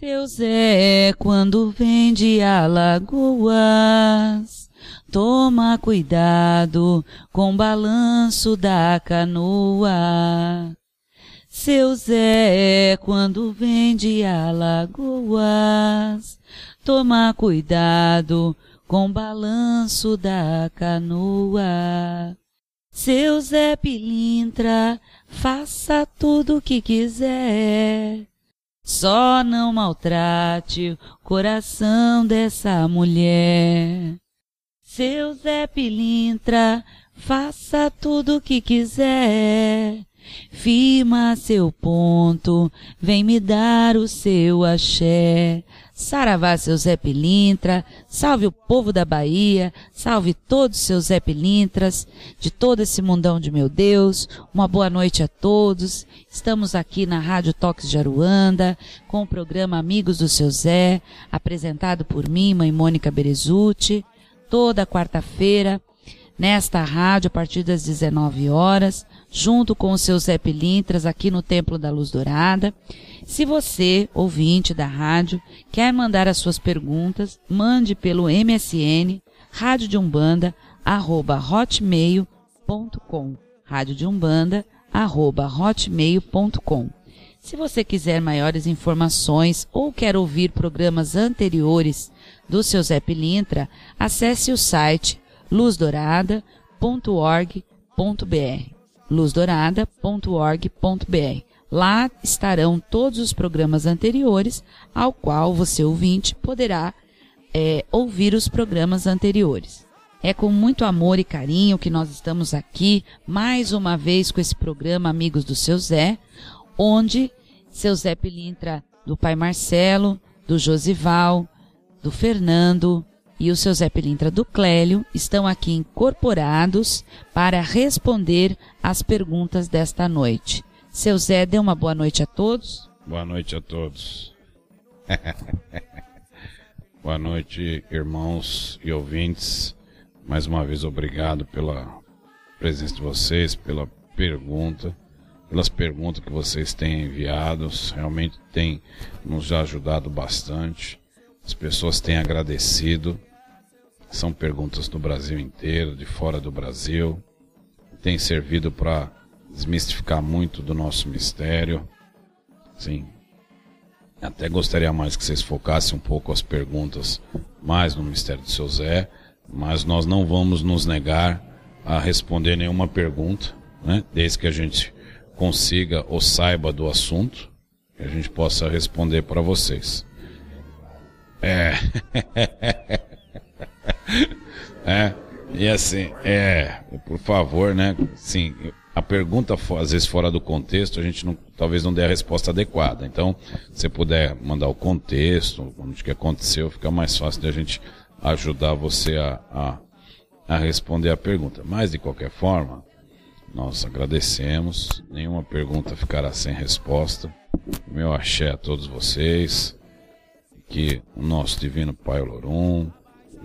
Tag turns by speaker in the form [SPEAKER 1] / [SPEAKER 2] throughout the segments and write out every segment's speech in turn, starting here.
[SPEAKER 1] Seu Zé, quando vem de Alagoas, toma cuidado com o balanço da canoa. Seu Zé, quando vem de Alagoas, toma cuidado com o balanço da canoa. Seu Zé Pilintra, faça tudo o que quiser. Só não maltrate o coração dessa mulher. Seu Zé Pilintra, faça tudo o que quiser. Firma seu ponto, vem me dar o seu axé. Saravá, seu Zé Pilintra, salve o povo da Bahia, salve todos os seus Zé Pilintras, de todo esse mundão de meu Deus. Uma boa noite a todos. Estamos aqui na Rádio Toques de Aruanda, com o programa Amigos do Seu Zé, apresentado por mim, mãe Mônica Berezuti, toda quarta-feira, nesta rádio, a partir das 19 horas, junto com os seus Zé Pilintras aqui no Templo da Luz Dourada. Se você, ouvinte da rádio, quer mandar as suas perguntas, mande pelo MSN rádio de umbanda arroba hotmail.com rádio de umbanda arroba hotmail.com Se você quiser maiores informações ou quer ouvir programas anteriores do seu Zé Pilintra, acesse o site luzdourada.org.br luzdourada.org.br. Lá estarão todos os programas anteriores, ao qual você ouvinte poderá é, ouvir os programas anteriores. É com muito amor e carinho que nós estamos aqui mais uma vez com esse programa Amigos do Seu Zé, onde seu Zé Pilintra do pai Marcelo, do Josival, do Fernando, e o seu Zé Pilintra do Clélio estão aqui incorporados para responder às perguntas desta noite. Seu Zé, dê uma boa noite a todos.
[SPEAKER 2] Boa noite a todos. boa noite, irmãos e ouvintes. Mais uma vez, obrigado pela presença de vocês, pela pergunta, pelas perguntas que vocês têm enviado. Realmente tem nos ajudado bastante. As pessoas têm agradecido. São perguntas do Brasil inteiro, de fora do Brasil. Tem servido para desmistificar muito do nosso mistério. Sim. Até gostaria mais que vocês focassem um pouco as perguntas mais no mistério do seu Zé, mas nós não vamos nos negar a responder nenhuma pergunta, né? Desde que a gente consiga ou saiba do assunto, que a gente possa responder para vocês. É. é, e assim, é, por favor, né? Sim, a pergunta, às vezes fora do contexto, a gente não, talvez não dê a resposta adequada. Então, se puder mandar o contexto, onde que aconteceu, fica mais fácil de a gente ajudar você a, a, a responder a pergunta. Mas, de qualquer forma, nós agradecemos. Nenhuma pergunta ficará sem resposta. Meu axé a todos vocês. Que o nosso Divino Pai Olorum,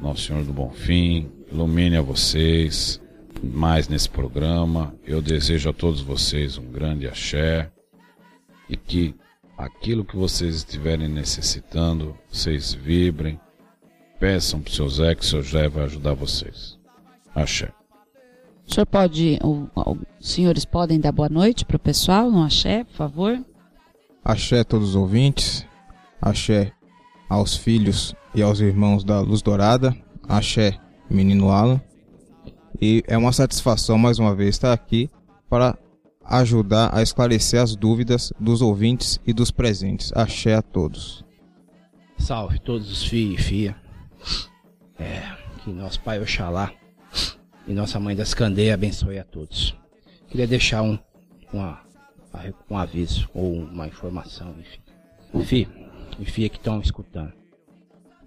[SPEAKER 2] nosso Senhor do Bom Fim, ilumine a vocês mais nesse programa. Eu desejo a todos vocês um grande axé e que aquilo que vocês estiverem necessitando, vocês vibrem, peçam para o seu Zé, que o seu Zé vai ajudar vocês. Axé.
[SPEAKER 1] O senhor pode, os senhores podem dar boa noite para o pessoal no axé, por favor?
[SPEAKER 3] Axé a todos os ouvintes, axé aos filhos e aos irmãos da Luz Dourada, axé menino Alan. E é uma satisfação mais uma vez estar aqui para ajudar a esclarecer as dúvidas dos ouvintes e dos presentes. Axé a todos.
[SPEAKER 4] Salve todos os filhos e filha. É, que nosso Pai Oxalá e nossa Mãe das Candeias abençoe a todos. Queria deixar um, uma, um aviso ou uma informação, enfim. Fi e filha que estão escutando.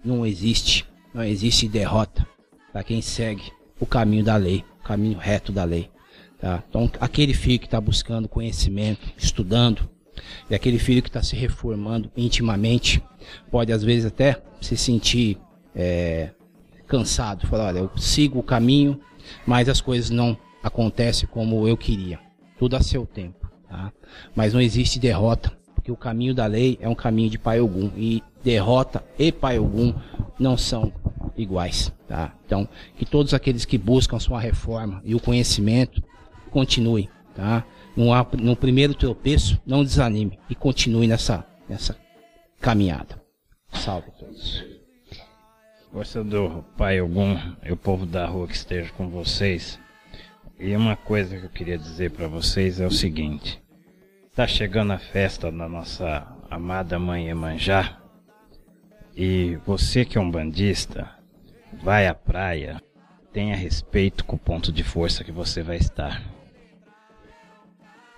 [SPEAKER 4] Não existe, não existe derrota para quem segue o caminho da lei, o caminho reto da lei. Tá? Então, aquele filho que está buscando conhecimento, estudando, e aquele filho que está se reformando intimamente, pode às vezes até se sentir é, cansado, falar, olha, eu sigo o caminho, mas as coisas não acontecem como eu queria. Tudo a seu tempo. Tá? Mas não existe derrota, porque o caminho da lei é um caminho de Pai Ogum. E derrota e Pai Ogum não são iguais. Tá? Então, que todos aqueles que buscam sua reforma e o conhecimento continuem. Tá? No, primeiro tropeço, não desanime e continue nessa, nessa caminhada. Salve todos.
[SPEAKER 5] Força do Pai Ogum e o povo da rua que esteja com vocês. E uma coisa que eu queria dizer para vocês é o seguinte: tá chegando a festa da nossa amada mãe Emanjá. E você que é um bandista, vai à praia, tenha respeito com o ponto de força que você vai estar.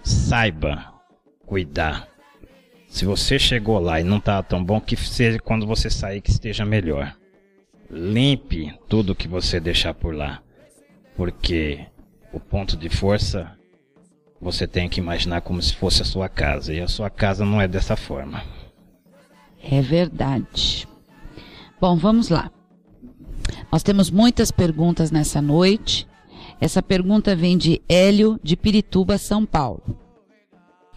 [SPEAKER 5] Saiba cuidar. Se você chegou lá e não está tão bom, que seja quando você sair que esteja melhor. Limpe tudo que você deixar por lá, porque o ponto de força você tem que imaginar como se fosse a sua casa, e a sua casa não é dessa forma.
[SPEAKER 1] É verdade. Bom, vamos lá. Nós temos muitas perguntas nessa noite. Essa pergunta vem de Hélio, de Pirituba, São Paulo.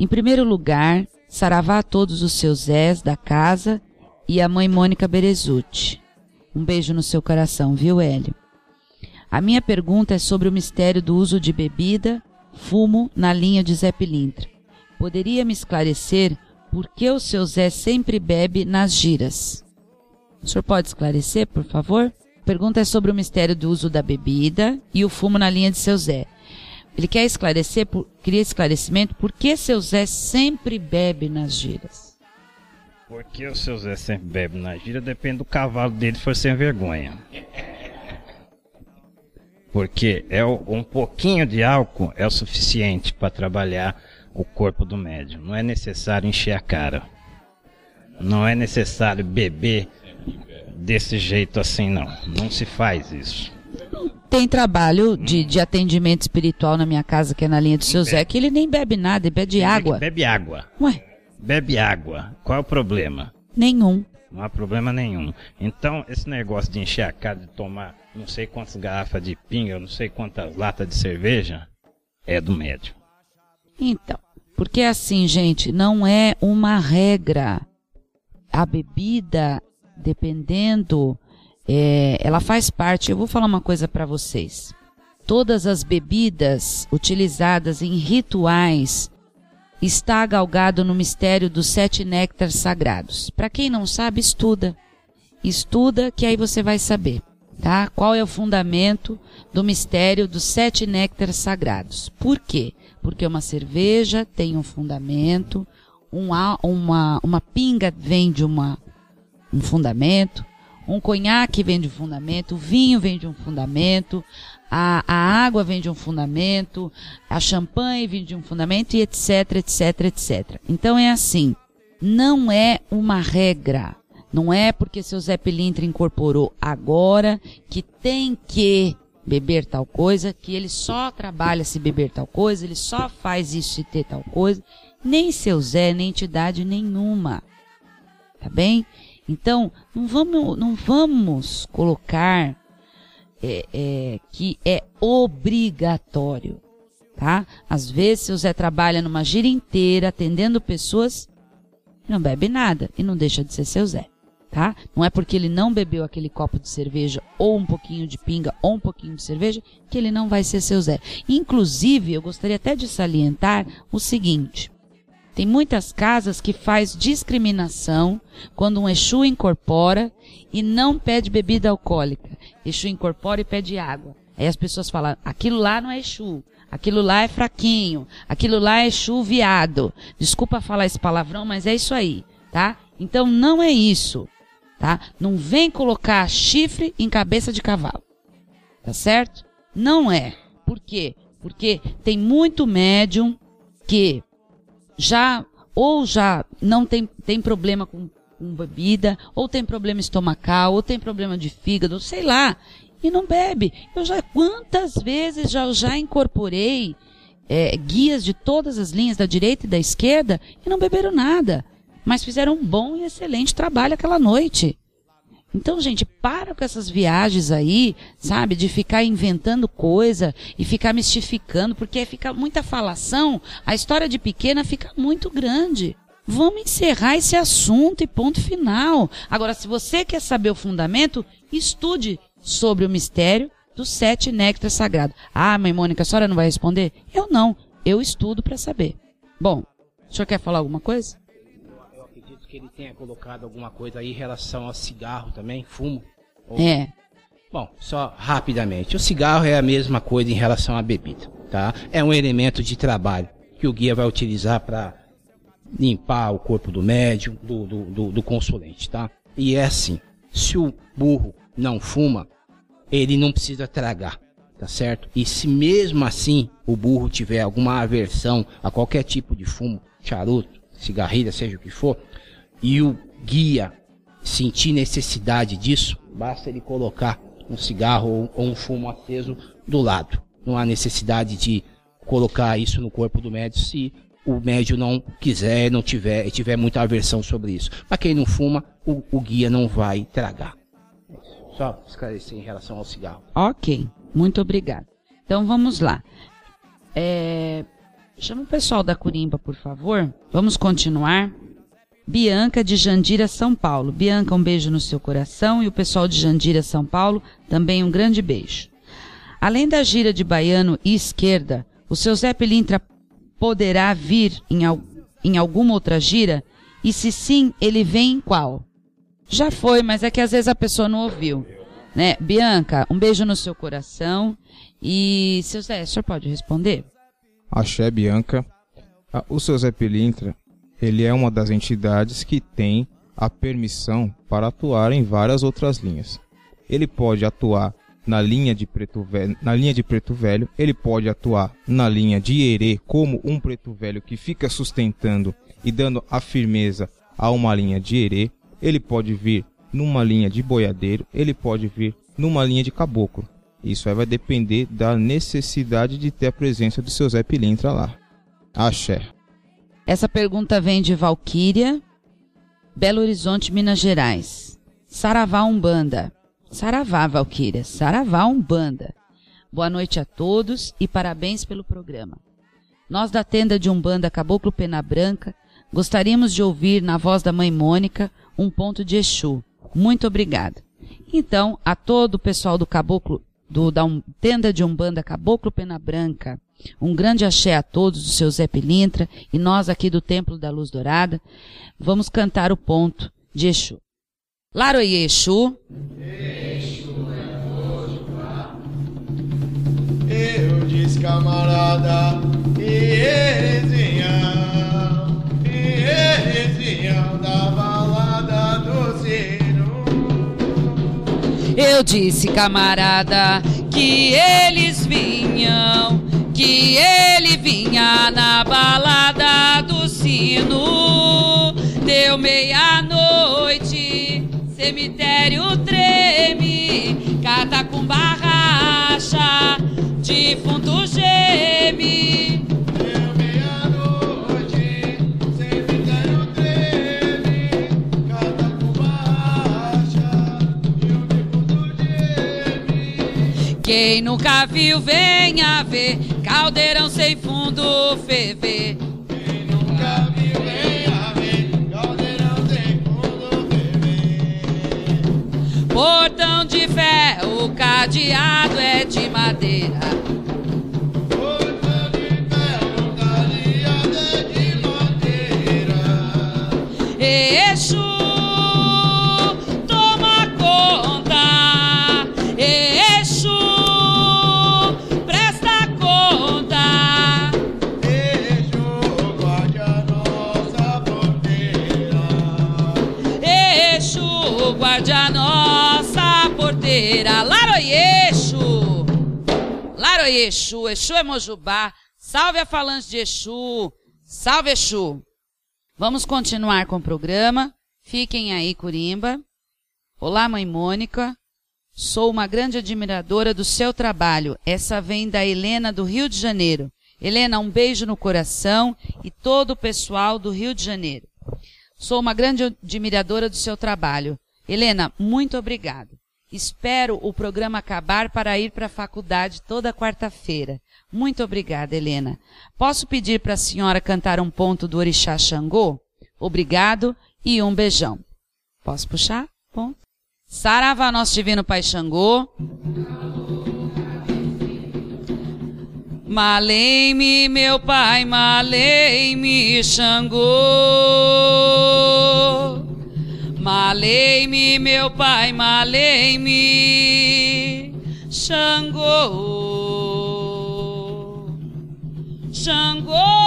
[SPEAKER 1] Em primeiro lugar, saravá a todos os seus Zés da casa e a mãe Mônica Berezutti. Um beijo no seu coração, viu, Hélio? A minha pergunta é sobre o mistério do uso de bebida, fumo na linha de Zé Pilintra. Poderia me esclarecer por que o seu Zé sempre bebe nas giras? O senhor pode esclarecer, por favor? A pergunta é sobre o mistério do uso da bebida e o fumo na linha de seu Zé. Ele quer esclarecer, por, queria esclarecimento, por que seu Zé sempre bebe nas giras?
[SPEAKER 5] Porque o seu Zé sempre bebe na gira, depende do cavalo dele for sem vergonha. Porque é um pouquinho de álcool é o suficiente para trabalhar o corpo do médium. Não é necessário encher a cara. Não é necessário beber desse jeito assim, não. Não se faz isso.
[SPEAKER 1] Tem trabalho de, de atendimento espiritual na minha casa, que é na linha do seu Zé, que ele nem bebe nada, ele bebe água.
[SPEAKER 5] Bebe água.
[SPEAKER 1] Ué,
[SPEAKER 5] Bebe água. Qual é o problema?
[SPEAKER 1] nenhum.
[SPEAKER 5] Não há problema nenhum. Então, esse negócio de encher a cara, de tomar não sei quantas garrafas de pinga, não sei quantas latas de cerveja, é do médium.
[SPEAKER 1] Então, porque assim, gente, não é uma regra. A bebida, dependendo, é, ela faz parte. Eu vou falar uma coisa para vocês. Todas as bebidas utilizadas em rituais está galgado no mistério dos sete néctares sagrados. Para quem não sabe, estuda. Estuda que aí você vai saber, tá? Qual é o fundamento do mistério dos sete néctares sagrados. Por quê? Porque uma cerveja tem um fundamento, um, uma, uma pinga vem de uma, um fundamento, um conhaque vem de um fundamento, o vinho vem de um fundamento, a, a água vem de um fundamento, a champanhe vem de um fundamento e etc, etc, etc. Então é assim, não é uma regra. Não é porque seu Zé Pilintra incorporou agora que tem que beber tal coisa, que ele só trabalha se beber tal coisa, ele só faz isso se ter tal coisa. Nem seu Zé, nem entidade nenhuma. Tá bem? Então, não vamos, não vamos colocar é, é, que é obrigatório. tá? Às vezes seu Zé trabalha numa gira inteira atendendo pessoas e não bebe nada e não deixa de ser seu Zé, tá? Não é porque ele não bebeu aquele copo de cerveja ou um pouquinho de pinga ou um pouquinho de cerveja que ele não vai ser seu Zé. Inclusive, eu gostaria até de salientar o seguinte: tem muitas casas que faz discriminação quando um Exu incorpora e não pede bebida alcoólica. Exu incorpora e pede água. Aí as pessoas falam, aquilo lá não é Exu, aquilo lá é fraquinho, aquilo lá é Exu viado. Desculpa falar esse palavrão, mas é isso aí, tá? Então não é isso, tá? Não vem colocar chifre em cabeça de cavalo. Tá certo? Não é. Por quê? Porque tem muito médium que já ou já não tem, tem problema com, com bebida, ou tem problema estomacal, ou tem problema de fígado, sei lá, e não bebe. Eu já quantas vezes já já incorporei é, guias de todas as linhas da direita e da esquerda e não beberam nada, mas fizeram um bom e excelente trabalho aquela noite. Então, gente, para com essas viagens aí, sabe, de ficar inventando coisa e ficar mistificando, porque fica muita falação, a história de pequena fica muito grande. Vamos encerrar esse assunto e ponto final. Agora, se você quer saber o fundamento, estude sobre o mistério dos sete néctares sagrados. Ah, mãe Mônica, a senhora não vai responder? Eu não. Eu estudo para saber. Bom, o senhor quer falar alguma coisa?
[SPEAKER 4] Que ele tenha colocado alguma coisa aí em relação ao cigarro também, fumo. Ou...
[SPEAKER 1] É.
[SPEAKER 4] Bom, só rapidamente. O cigarro é a mesma coisa em relação à bebida, tá? É um elemento de trabalho que o guia vai utilizar para limpar o corpo do médium, do, do, do, do consulente, tá? E é assim, se o burro não fuma, ele não precisa tragar, tá certo? E se mesmo assim o burro tiver alguma aversão a qualquer tipo de fumo, charuto, cigarrilha, seja o que for, e o guia sentir necessidade disso, basta ele colocar um cigarro ou, um fumo aceso do lado. Não há necessidade de colocar isso no corpo do médico se o médium não quiser, não tiver, tiver muita aversão sobre isso. Para quem não fuma, o, o, guia não vai tragar. Só esclarecer em relação ao cigarro.
[SPEAKER 1] Ok, muito obrigado. Então vamos lá. É... Chama o pessoal da Curimba, por favor. Vamos continuar. Bianca de Jandira, São Paulo. Bianca, um beijo no seu coração e o pessoal de Jandira, São Paulo, também um grande beijo. Além da gira de baiano e esquerda, o seu Zé Pelintra poderá vir em, em alguma outra gira? E se sim, ele vem em qual? Já foi, mas é que às vezes a pessoa não ouviu. Né? Bianca, um beijo no seu coração. E, seu Zé, o senhor pode responder?
[SPEAKER 3] Axé, Bianca. Ah, o seu Zé Pelintra ele é uma das entidades que tem a permissão para atuar em várias outras linhas. Ele pode atuar na linha de preto velho, na linha de preto velho, ele pode atuar na linha de herê como um preto velho que fica sustentando e dando a firmeza a uma linha de herê, ele pode vir numa linha de boiadeiro, ele pode vir numa linha de caboclo. Isso aí vai depender da necessidade de ter a presença do seu Zé Pilintra lá. Axé.
[SPEAKER 1] Essa pergunta vem de Valquíria, Belo Horizonte, Minas Gerais. Saravá Umbanda. Saravá, Valquíria. Saravá Umbanda. Boa noite a todos e parabéns pelo programa. Nós da tenda de Umbanda Caboclo Pena Branca gostaríamos de ouvir na voz da mãe Mônica um ponto de Exu. Muito obrigada. Então, a todo o pessoal do Caboclo, do, da um, tenda de Umbanda Caboclo Pena Branca, um grande axé a todos, do seu Zé Pilintra, e nós aqui do Templo da Luz Dourada, vamos cantar o ponto de Exu. Laroie Exu. Exu
[SPEAKER 6] é Eu disse camarada, e eles vinham, e eles vinham da balada do sino.
[SPEAKER 1] Eu disse camarada, que eles vinham que ele vinha na balada do sino. Deu meia-noite, cemitério treme, com barracha, defunto geme. Quem nunca viu, venha ver caldeirão sem fundo ferver.
[SPEAKER 6] Quem nunca viu, venha ver. Caldeirão sem fundo ferver.
[SPEAKER 1] Portão de ferro, cadeado é de madeira. Laroyexu, Exu é Mojubá. Salve a falange de Exu. Salve Exu. Vamos continuar com o programa. Fiquem aí, Curimba. Olá, mãe Mônica. Sou uma grande admiradora do seu trabalho. Essa vem da Helena do Rio de Janeiro. Helena, um beijo no coração e todo o pessoal do Rio de Janeiro. Sou uma grande admiradora do seu trabalho. Helena, muito obrigada. Espero o programa acabar para ir para a faculdade toda quarta-feira. Muito obrigada, Helena. Posso pedir para a senhora cantar um ponto do Orixá Xangô? Obrigado e um beijão. Posso puxar? Ponto. Saravá, nosso divino Pai Xangô. Malei-me, meu pai, malei-me, Xangô. Malei-me, meu pai, malei-me, Xangô. Xangô.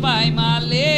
[SPEAKER 1] Pai, malei-me,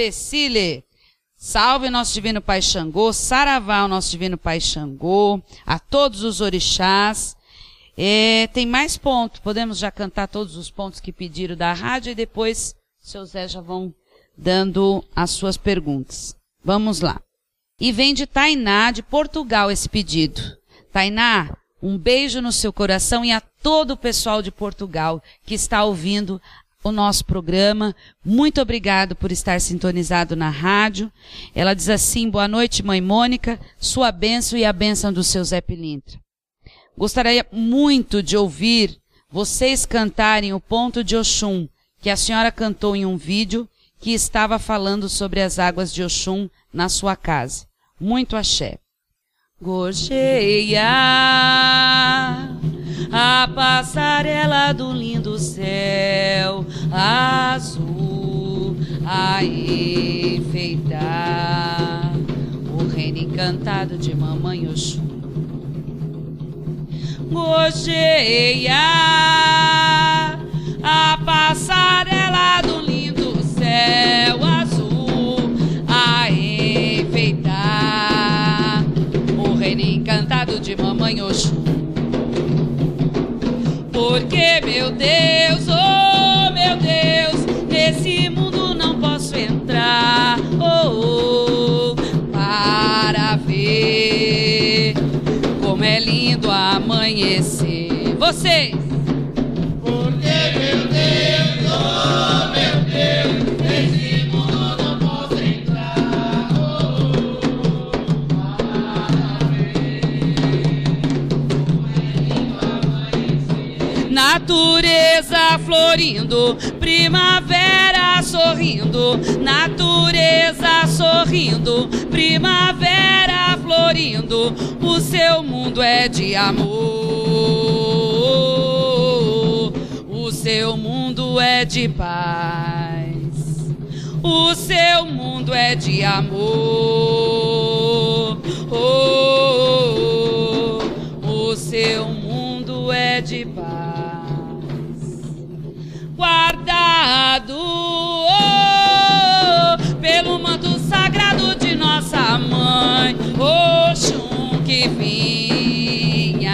[SPEAKER 1] pai, cabecile Salve nosso divino Pai Xangô, Saravá, o nosso divino Pai Xangô, a todos os orixás. É, tem mais pontos, podemos já cantar todos os pontos que pediram da rádio e depois seu Zé já vão dando as suas perguntas. Vamos lá. E vem de Tainá, de Portugal, esse pedido. Tainá, um beijo no seu coração e a todo o pessoal de Portugal que está ouvindo o nosso programa. Muito obrigado por estar sintonizado na rádio. Ela diz assim: boa noite, mãe Mônica, sua bênção e a bênção do seu Zé Pilintra. Gostaria muito de ouvir vocês cantarem o ponto de Oxum, que a senhora cantou em um vídeo que estava falando sobre as águas de Oxum na sua casa. Muito axé. Gorjeia a passarela do lindo céu azul a enfeitar o reino encantado de mamãe Oxum. Gorjeia a céu azul de Mamãe Oxum. Porque, meu Deus, oh meu Deus, nesse mundo não posso entrar. Oh, oh, para ver como é lindo amanhecer. Vocês. Natureza florindo, primavera sorrindo, natureza sorrindo, primavera florindo, o seu mundo é de amor, o seu mundo é de paz, o seu mundo é de amor. Oh, oh, pelo manto sagrado de nossa mãe, Oxum que vinha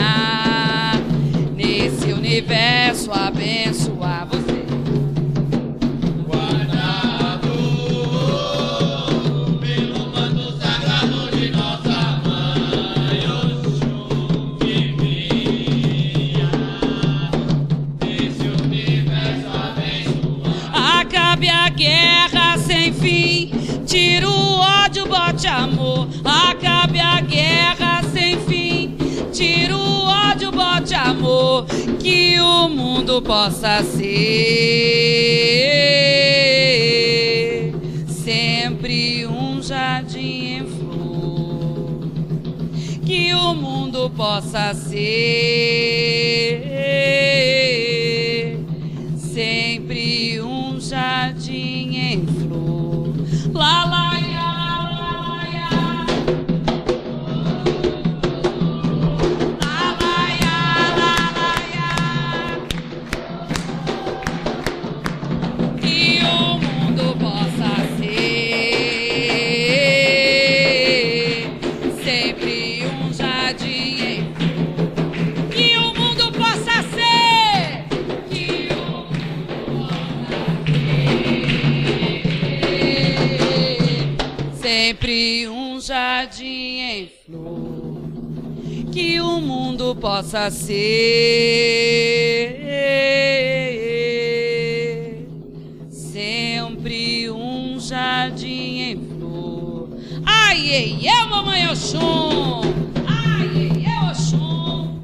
[SPEAKER 1] nesse universo abençoar mundo possa ser sempre um jardim em flor. Que o mundo possa ser sempre um jardim em flor, que o mundo possa ser sempre um jardim em flor. Ai, ei, eu, mamãe Oxum! Eu, Oxum!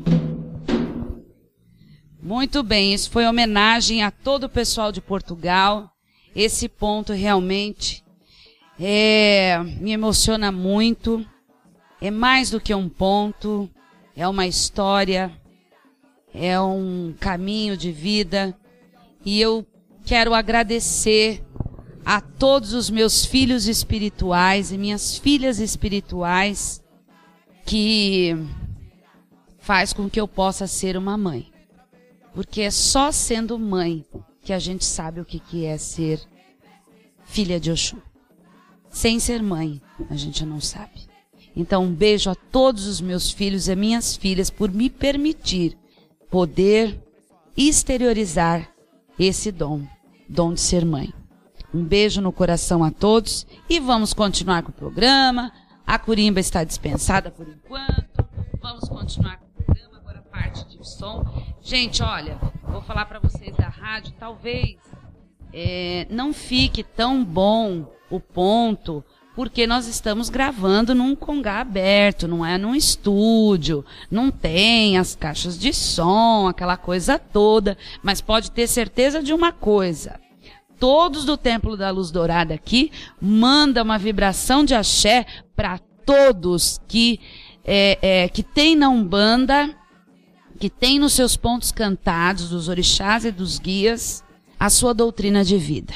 [SPEAKER 1] Muito bem, isso foi homenagem a todo o pessoal de Portugal. Esse ponto realmente é, me emociona muito. É mais do que um ponto, é uma história, é um caminho de vida. E eu quero agradecer a todos os meus filhos espirituais e minhas filhas espirituais que faz com que eu possa ser uma mãe. Porque é só sendo mãe que a gente sabe o que, é ser filha de Oxum. Sem ser mãe, a gente não sabe. Então, um beijo a todos os meus filhos e minhas filhas por me permitir poder exteriorizar esse dom, dom de ser mãe. Um beijo no coração a todos e vamos continuar com o programa. A Curimba está dispensada por enquanto. Vamos continuar com o programa, agora parte de som. Gente, olha, vou falar para vocês da rádio, talvez é, não fique tão bom o ponto, porque nós estamos gravando num congá aberto, não é num estúdio, não tem as caixas de som, aquela coisa toda, mas pode ter certeza de uma coisa. Todos do Templo da Luz Dourada aqui manda uma vibração de axé para todos que é, é, que tem na Umbanda, que tem nos seus pontos cantados dos orixás e dos guias a sua doutrina de vida.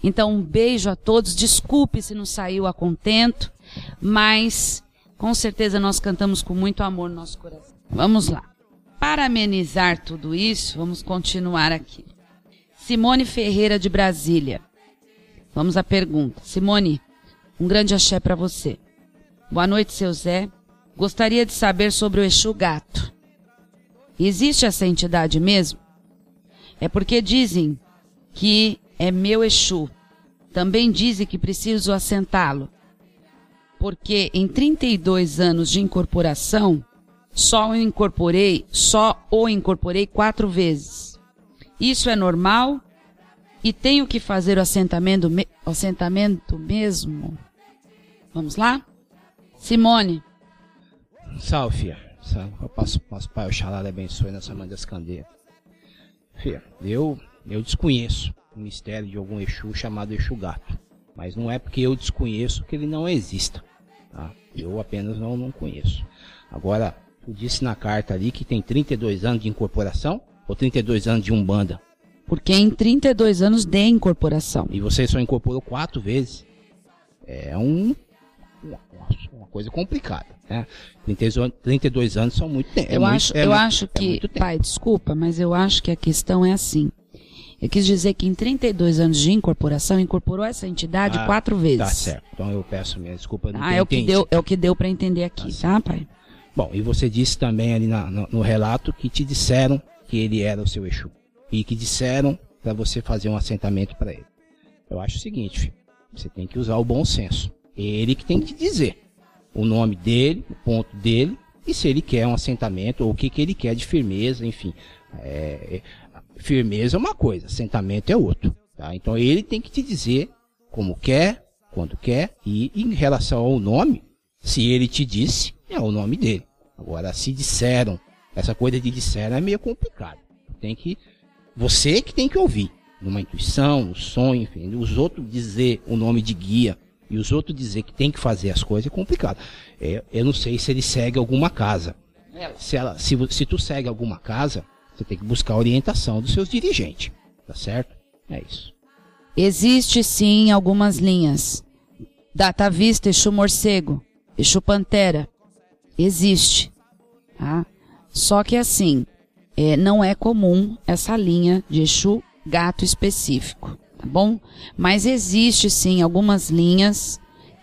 [SPEAKER 1] Então, um beijo a todos. Desculpe se não saiu a contento, mas com certeza nós cantamos com muito amor no nosso coração. Vamos lá. Para amenizar tudo isso, vamos continuar aqui. Simone Ferreira de Brasília. Vamos à pergunta. Simone, um grande axé para você. Boa noite, seu Zé. Gostaria de saber sobre o Exu Gato. Existe essa entidade mesmo? É porque dizem que é meu Exu. Também dizem que preciso assentá-lo. Porque em 32 anos de incorporação, só o incorporei, só o incorporei quatro vezes. Isso é normal? E tenho que fazer o assentamento, assentamento mesmo? Vamos lá? Simone,
[SPEAKER 4] Salve, filha. Salve. Eu passo, passo Pai Oxalá abençoe nessa mãe das candeias. Filha, eu, eu desconheço o mistério de algum Exu chamado Exu Gato. Mas não é porque eu desconheço que ele não exista. Tá? Eu apenas não, não conheço. Agora, tu disse na carta ali que tem 32 anos de incorporação ou 32 anos de Umbanda.
[SPEAKER 1] porque em 32 anos de incorporação.
[SPEAKER 4] E você só incorporou quatro vezes. É um, uma, uma coisa complicada. Né? 32 an- 32 anos são muito tempo. é
[SPEAKER 1] eu
[SPEAKER 4] muito-
[SPEAKER 1] acho,
[SPEAKER 4] é
[SPEAKER 1] eu
[SPEAKER 4] muito-
[SPEAKER 1] acho
[SPEAKER 4] é
[SPEAKER 1] que,
[SPEAKER 4] tempo.
[SPEAKER 1] pai, desculpa, mas eu acho que a questão é assim. Eu quis dizer que em 32 anos de incorporação, incorporou essa entidade
[SPEAKER 4] Ah,
[SPEAKER 1] quatro vezes.
[SPEAKER 4] Tá certo. Então eu peço minha desculpa. não
[SPEAKER 1] Ah, é o que deu, é o que deu para entender aqui, tá, pai?
[SPEAKER 4] Bom, e você disse também ali na- no, no relato que te disseram que ele era o seu Exu. E que disseram para você fazer um assentamento para ele. Eu acho o seguinte, filho, você tem que usar o bom senso. Ele que tem que te dizer o nome dele, o ponto dele, e se ele quer um assentamento, ou o que, que ele quer de firmeza, enfim. É, firmeza é uma coisa, assentamento é outro. Tá? Então ele tem que te dizer como quer, quando quer, e em relação ao nome, se ele te disse, é o nome dele. Agora, se disseram, essa coisa de disseram é meio complicado. Tem que, você que tem que ouvir. Numa intuição, no sonho, enfim. Os outros dizer o nome de guia e os outros dizer que tem que fazer as coisas é complicado. É, eu não sei se ele segue alguma casa. Se, ela, se, se tu segue alguma casa, você tem que buscar a orientação dos seus dirigentes. Tá certo? É isso.
[SPEAKER 1] Existe sim algumas linhas. Data Vista, Exu Morcego, Exu Pantera. Existe. Tá? Só que assim, é, não é comum essa linha de Exu gato específico, tá bom? Mas existe sim algumas linhas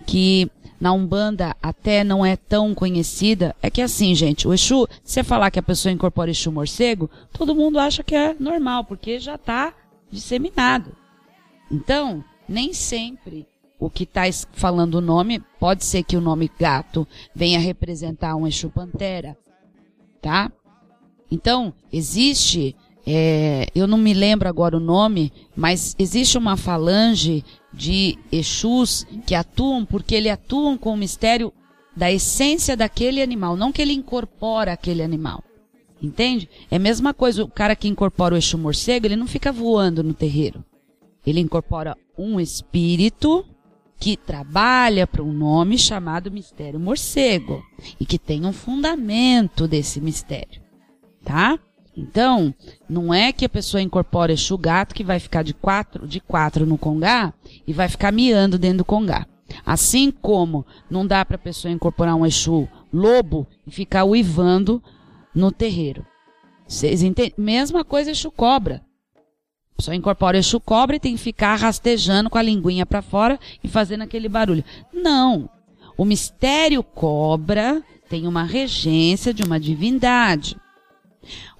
[SPEAKER 1] que na Umbanda até não é tão conhecida. É que assim, gente, o Exu, se você falar que a pessoa incorpora Exu morcego, todo mundo acha que é normal, porque já está disseminado. Então, nem sempre o que está falando o nome, pode ser que o nome gato venha representar um Exu Pantera, tá? Então, existe, é, eu não me lembro agora o nome, mas existe uma falange de Exus que atuam porque ele atuam com o mistério da essência daquele animal, não que ele incorpora aquele animal. Entende? É a mesma coisa, o cara que incorpora o Exu morcego, ele não fica voando no terreiro. Ele incorpora um espírito que trabalha para um nome chamado mistério morcego e que tem um fundamento desse mistério, tá? Então, não é que a pessoa incorpora Exu gato que vai ficar de quatro, de quatro no congá e vai ficar miando dentro do congá. Assim como não dá para a pessoa incorporar um Exu lobo e ficar uivando no terreiro. Vocês entendem? Mesma coisa Exu cobra. A pessoa incorpora Exu cobra e tem que ficar rastejando com a linguinha para fora e fazendo aquele barulho. Não. O mistério cobra tem uma regência de uma divindade.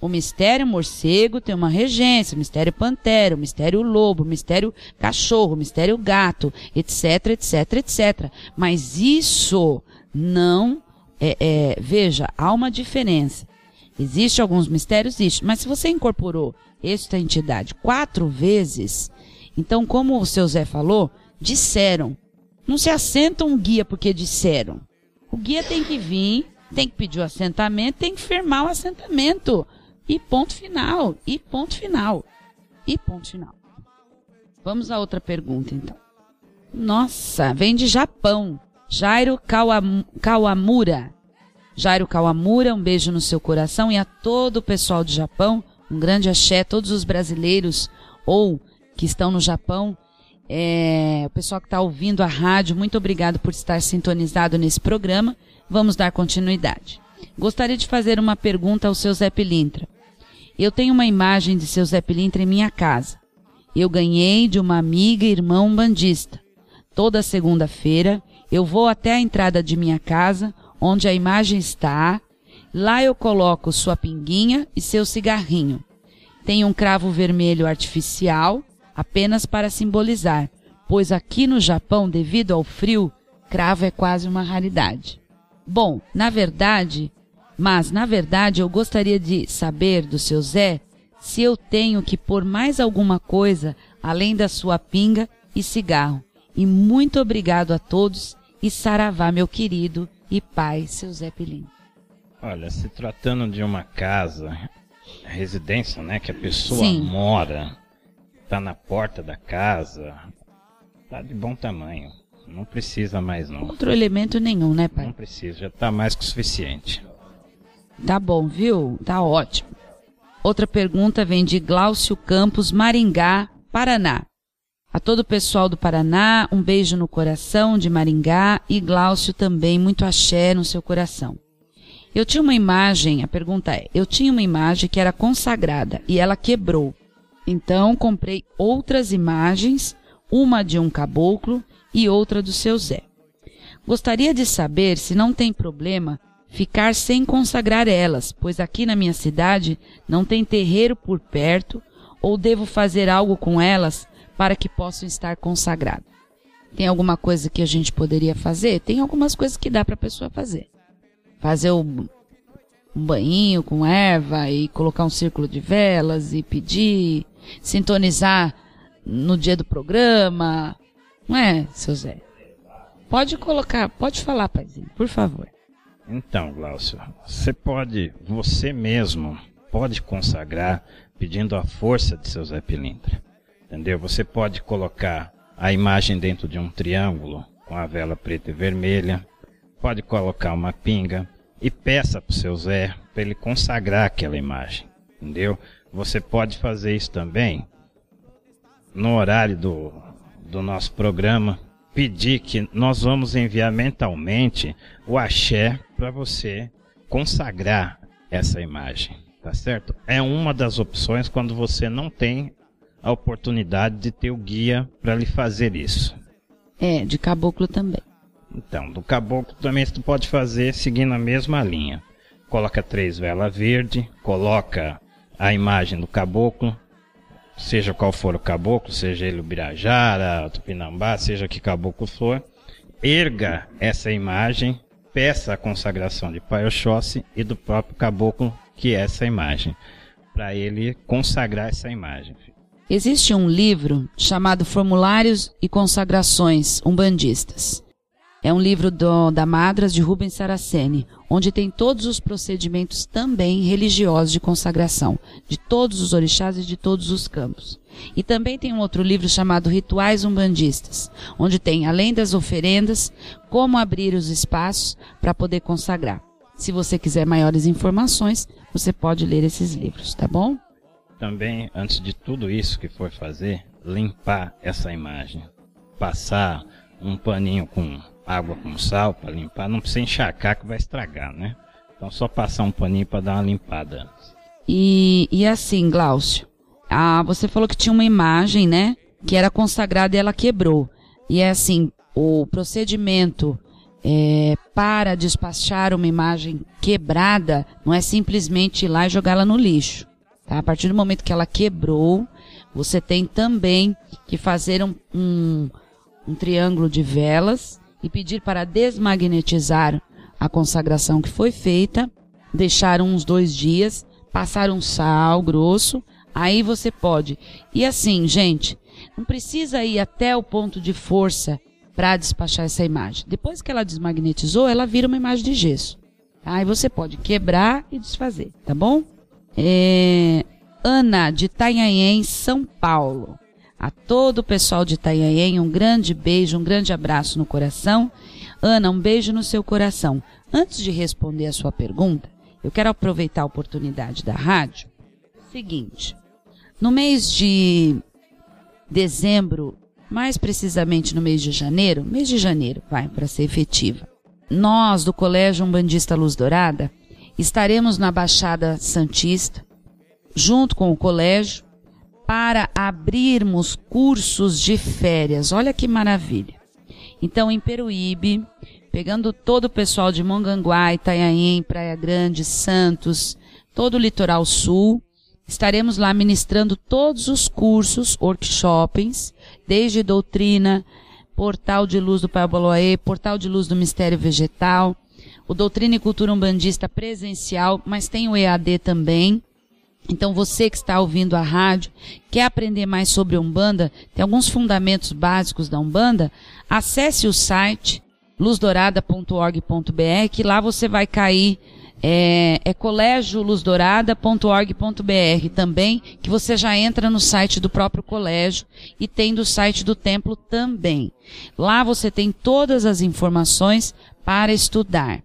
[SPEAKER 1] O mistério morcego tem uma regência, o mistério pantera, o mistério lobo, o mistério cachorro, o mistério gato, etc, etc, etc. Mas isso não é, é, veja, há uma diferença. Existe alguns mistérios, existe, mas se você incorporou esta entidade quatro vezes, então, como o seu Zé falou, disseram. Não se assenta um guia porque disseram. O guia tem que vir, tem que pedir o assentamento, tem que firmar o assentamento. E ponto final. E ponto final. E ponto final. Vamos a outra pergunta, então. Nossa, vem de Japão. Jairo Kawam- Kawamura. Jairo Kawamura, um beijo no seu coração e a todo o pessoal do Japão, um grande axé, todos os brasileiros ou que estão no Japão, é, o pessoal que está ouvindo a rádio, muito obrigado por estar sintonizado nesse programa. Vamos dar continuidade. Gostaria de fazer uma pergunta ao seu Zé Pilintra. Eu tenho uma imagem de seu Zé Pilintra em minha casa. Eu ganhei de uma amiga e irmão bandista. Toda segunda-feira eu vou até a entrada de minha casa, onde a imagem está. Lá eu coloco sua pinguinha e seu cigarrinho. Tem um cravo vermelho artificial, apenas para simbolizar, pois aqui no Japão, devido ao frio, cravo é quase uma raridade. Bom, na verdade, mas na verdade eu gostaria de saber do seu Zé se eu tenho que pôr mais alguma coisa além da sua pinga e cigarro. E muito obrigado a todos e saravá, meu querido e pai, seu Zé Pilim.
[SPEAKER 5] Olha, se tratando de uma casa, residência, né, que a pessoa
[SPEAKER 1] Sim.
[SPEAKER 5] mora, tá na porta da casa, tá de bom tamanho. Não precisa mais não.
[SPEAKER 1] Outro elemento nenhum, né,
[SPEAKER 5] Não
[SPEAKER 1] pai?
[SPEAKER 5] precisa, já tá mais que o suficiente.
[SPEAKER 1] Tá bom, viu? Tá ótimo. Outra pergunta vem de Glaucio Campos, Maringá, Paraná. A todo o pessoal do Paraná, um beijo no coração de Maringá e Glaucio também, muito axé no seu coração. Eu tinha uma imagem, a pergunta é, eu tinha uma imagem que era consagrada e ela quebrou. Então comprei outras imagens, uma de um caboclo e outra do seu Zé. Gostaria de saber se não tem problema ficar sem consagrar elas, pois aqui na minha cidade não tem terreiro por perto, ou devo fazer algo com elas para que possam estar consagradas. Tem alguma coisa que a gente poderia fazer? Tem algumas coisas que dá para a pessoa fazer. Fazer o, um banho com erva e colocar um círculo de velas e pedir, sintonizar no dia do programa. Não é, seu Zé? Pode colocar, pode falar, paizinho, por favor.
[SPEAKER 5] Então, Glaucio, você pode, você mesmo, pode consagrar pedindo a força de seu Zé Pilintra. Entendeu? Você pode colocar a imagem dentro de um triângulo com a vela preta e vermelha. Pode colocar uma pinga e peça para o seu Zé para ele consagrar aquela imagem. Entendeu? Você pode fazer isso também no horário do, do nosso programa, pedir que nós vamos enviar mentalmente o axé para você consagrar essa imagem, tá certo? É uma das opções quando você não tem a oportunidade de ter o guia para lhe fazer isso.
[SPEAKER 1] É, de caboclo também.
[SPEAKER 5] Então, do caboclo também você pode fazer seguindo a mesma linha. Coloca três velas verdes, coloca a imagem do caboclo, seja qual for o caboclo, seja ele o Birajara, o Tupinambá, seja que caboclo for, erga essa imagem, peça a consagração de Pai Oxóssi e do próprio caboclo que é essa imagem, para ele consagrar essa imagem.
[SPEAKER 1] Existe um livro chamado Formulários e Consagrações Umbandistas. É um livro do- da Madras de Rubens Saraceni, onde tem todos os procedimentos também religiosos de consagração, de todos os orixás e de todos os campos. E também tem um outro livro chamado Rituais Umbandistas, onde tem, além das oferendas, como abrir os espaços para poder consagrar. Se você quiser maiores informações, você pode ler esses livros, tá bom?
[SPEAKER 5] Também, antes de tudo isso que for fazer, limpar essa imagem. Passar um paninho com água com sal para limpar, não precisa encharcar que vai estragar, né? Então só passar um paninho para dar uma limpada antes.
[SPEAKER 1] E, e assim, Glaucio, ah, você falou que tinha uma imagem, né? Que era consagrada e ela quebrou. E é assim, o procedimento é, para despachar uma imagem quebrada não é simplesmente ir lá e jogá-la no lixo. Tá? A partir do momento que ela quebrou, você tem também que fazer um, um, um triângulo de velas e pedir para desmagnetizar a consagração que foi feita, deixar uns dois dias, passar um sal grosso, aí você pode. E assim, gente, não precisa ir até o ponto de força para despachar essa imagem. Depois que ela desmagnetizou, ela vira uma imagem de gesso. Aí você pode quebrar e desfazer, tá bom? É, Ana, de Itanhaém, São Paulo. A todo o pessoal de Itanhaém, um grande beijo, um grande abraço no coração. Ana, um beijo no seu coração. Antes de responder a sua pergunta, eu quero aproveitar a oportunidade da rádio. Seguinte, no mês de dezembro, mais precisamente no mês de janeiro, mês de janeiro, vai, para ser efetiva, nós do Colégio Umbandista Luz Dourada estaremos na Baixada Santista, junto com o colégio, para abrirmos cursos de férias. Olha que maravilha. Então, em Peruíbe, pegando todo o pessoal de Monganguá, Itanhaém, Praia Grande, Santos, todo o litoral sul, estaremos lá ministrando todos os cursos, workshops, desde doutrina, portal de luz do Pai portal de luz do Mistério Vegetal, o Doutrina e Cultura Umbandista presencial, mas tem o EAD também. Então você que está ouvindo a rádio, quer aprender mais sobre Umbanda, tem alguns fundamentos básicos da Umbanda, acesse o site luzdourada.org.br, que lá você vai cair é, é colégioluzdourada.org.br também, que você já entra no site do próprio colégio e tem do site do templo também. Lá você tem todas as informações para estudar,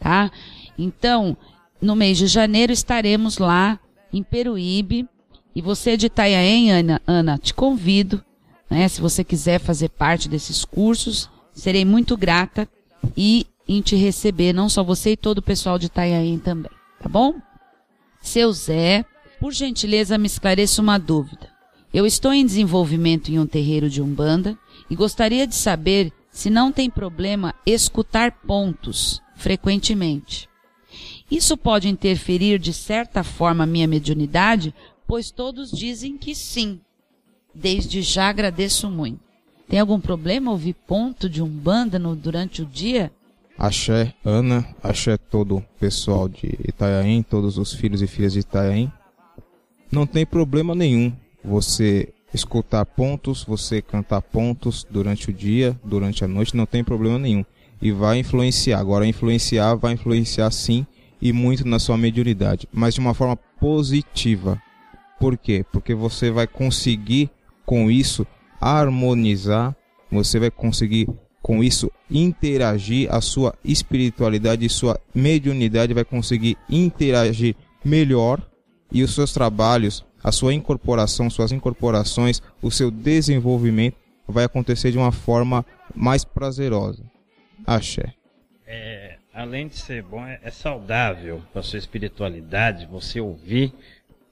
[SPEAKER 1] tá? Então, no mês de janeiro estaremos lá em Peruíbe e você de Itanhaém, Ana, Ana, te convido, né? Se você quiser fazer parte desses cursos, serei muito grata e em te receber, não só você e todo o pessoal de Itanhaém também, tá bom? Seu Zé, por gentileza me esclareça uma dúvida. Eu estou em desenvolvimento em um terreiro de Umbanda e gostaria de saber se não tem problema escutar pontos frequentemente. Isso pode interferir de certa forma minha mediunidade, pois todos dizem que sim. Desde já agradeço muito. Tem algum problema ouvir ponto de Umbanda no, durante o dia?
[SPEAKER 3] Axé Ana, axé todo o pessoal de Itanhaém, todos os filhos e filhas de Itanhaém. Não tem problema nenhum você escutar pontos, você cantar pontos durante o dia, durante a noite, não tem problema nenhum. E vai influenciar. Agora, influenciar, vai influenciar sim e muito na sua mediunidade, mas de uma forma positiva. Por quê? Porque você vai conseguir com isso harmonizar, você vai conseguir com isso interagir, a sua espiritualidade e sua mediunidade vai conseguir interagir melhor e os seus trabalhos, a sua incorporação, suas incorporações, o seu desenvolvimento vai acontecer de uma forma mais prazerosa. Axé.
[SPEAKER 5] É, além de ser bom, é, é saudável para sua espiritualidade você ouvir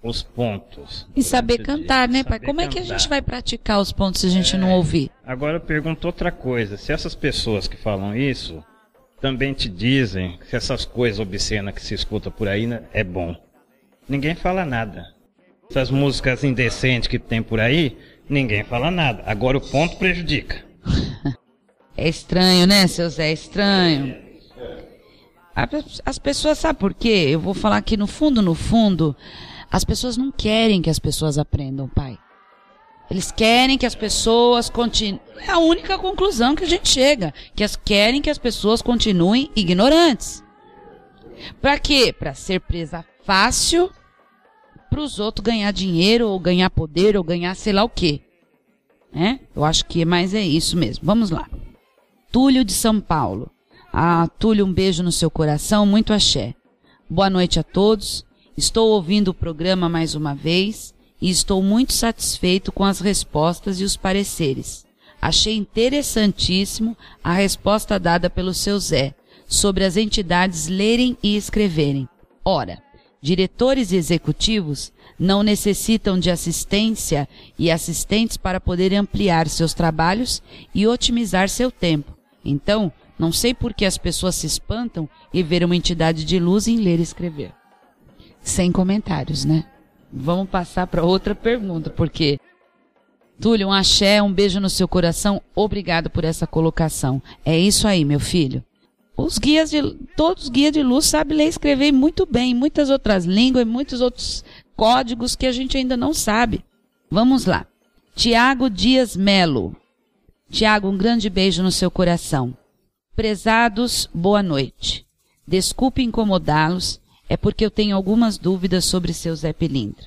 [SPEAKER 5] os pontos.
[SPEAKER 1] E saber cantar,
[SPEAKER 5] dia.
[SPEAKER 1] né, pai?
[SPEAKER 5] Saber
[SPEAKER 1] Como é que a
[SPEAKER 5] cantar.
[SPEAKER 1] gente vai praticar os pontos se a gente não ouvir?
[SPEAKER 5] Agora eu pergunto outra coisa. Se essas pessoas que falam isso também te dizem que essas coisas obscenas que se escuta por aí né, é bom. Ninguém fala nada. Essas músicas indecentes que tem por aí, ninguém fala nada. Agora o ponto prejudica.
[SPEAKER 1] É estranho, né, seu Zé? É estranho. A- As pessoas, sabe por quê? Eu vou falar que no fundo, no fundo, as pessoas não querem que as pessoas aprendam, pai. Eles querem que as pessoas continuem. É a única conclusão que a gente chega. Que as querem que as pessoas continuem ignorantes. Pra quê? Pra ser presa fácil para os outros ganhar dinheiro, ou ganhar poder, ou ganhar sei lá o quê. Né? Eu acho que mais é isso mesmo. Vamos lá. Túlio de São Paulo. Ah, Túlio, um beijo no seu coração, muito axé. Boa noite a todos. Estou ouvindo o programa mais uma vez e estou muito satisfeito com as respostas e os pareceres. Achei interessantíssimo a resposta dada pelo seu Zé sobre as entidades lerem e escreverem. Ora, diretores e executivos não necessitam de assistência e assistentes para poder ampliar seus trabalhos e otimizar seu tempo. Então, não sei por que as pessoas se espantam e ver uma entidade de luz em ler e escrever. Sem comentários, né? Vamos passar para outra pergunta, porque Túlio, um axé, um beijo no seu coração. Obrigado por essa colocação. É isso aí, meu filho. Os guias de todos os guias de luz sabem ler e escrever muito bem, em muitas outras línguas, e muitos outros códigos que a gente ainda não sabe. Vamos lá. Tiago Dias Melo. Tiago, um grande beijo no seu coração. Prezados, boa noite. Desculpe incomodá-los, é porque eu tenho algumas dúvidas sobre seu Zé Pilintra.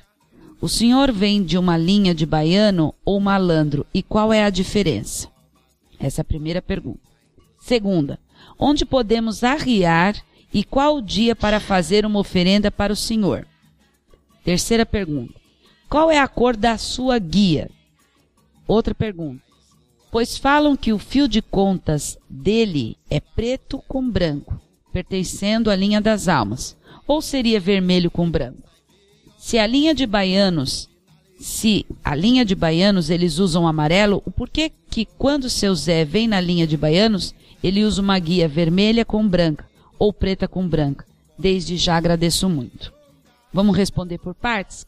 [SPEAKER 1] O senhor vem de uma linha de baiano ou malandro e qual é a diferença? Essa é a primeira pergunta. Segunda, onde podemos arriar e qual o dia para fazer uma oferenda para o senhor? Terceira pergunta, qual é a cor da sua guia? Outra pergunta, pois falam que o fio de contas dele é preto com branco, pertencendo à linha das almas, ou seria vermelho com branco? Se a linha de baianos se a linha de baianos eles usam amarelo, o porquê que quando seu Zé vem na linha de baianos, ele usa uma guia vermelha com branca ou preta com branca. Desde já agradeço muito. Vamos responder por partes?